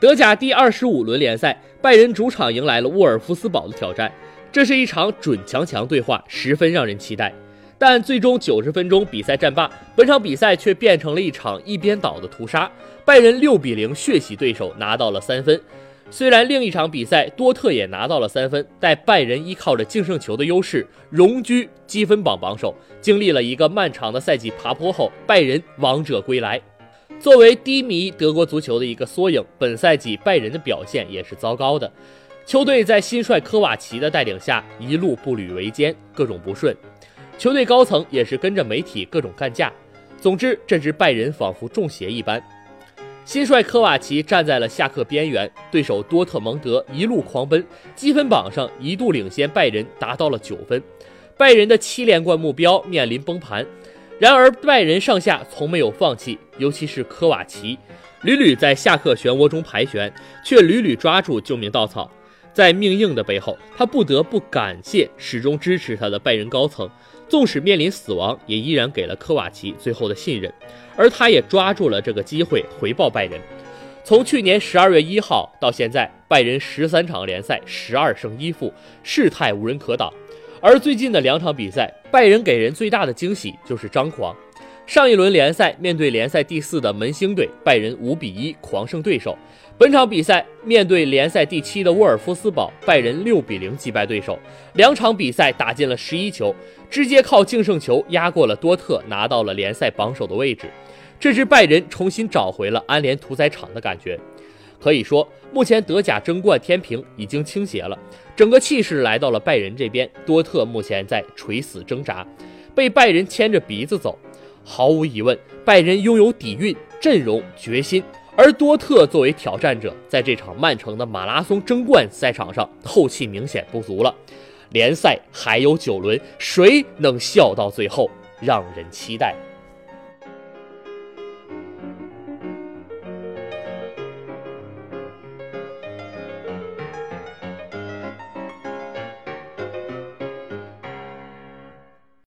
德甲第二十五轮联赛，拜仁主场迎来了沃尔夫斯堡的挑战，这是一场准强强对话，十分让人期待。但最终九十分钟比赛战罢，本场比赛却变成了一场一边倒的屠杀，拜仁六比零血洗对手，拿到了三分。虽然另一场比赛多特也拿到了三分，但拜仁依靠着净胜球的优势，荣居积分榜榜首。经历了一个漫长的赛季爬坡后，拜仁王者归来。作为低迷德国足球的一个缩影，本赛季拜仁的表现也是糟糕的。球队在新帅科瓦奇的带领下，一路步履维艰，各种不顺。球队高层也是跟着媒体各种干架。总之，这支拜仁仿佛中邪一般。新帅科瓦奇站在了下课边缘，对手多特蒙德一路狂奔，积分榜上一度领先拜仁达到了九分，拜仁的七连冠目标面临崩盘。然而拜仁上下从没有放弃，尤其是科瓦奇，屡屡在下课漩涡中盘旋，却屡屡抓住救命稻草。在命硬的背后，他不得不感谢始终支持他的拜仁高层，纵使面临死亡，也依然给了科瓦奇最后的信任。而他也抓住了这个机会回报拜仁。从去年十二月一号到现在，拜仁十三场联赛十二胜一负，事态无人可挡。而最近的两场比赛，拜仁给人最大的惊喜就是张狂。上一轮联赛面对联赛第四的门兴队，拜仁五比一狂胜对手。本场比赛面对联赛第七的沃尔夫斯堡，拜仁六比零击败对手。两场比赛打进了十一球，直接靠净胜球压过了多特，拿到了联赛榜首的位置。这支拜仁重新找回了安联屠宰场的感觉，可以说，目前德甲争冠天平已经倾斜了，整个气势来到了拜仁这边。多特目前在垂死挣扎，被拜仁牵着鼻子走。毫无疑问，拜仁拥有底蕴、阵容、决心，而多特作为挑战者，在这场曼城的马拉松争冠赛场上，后气明显不足了。联赛还有九轮，谁能笑到最后，让人期待。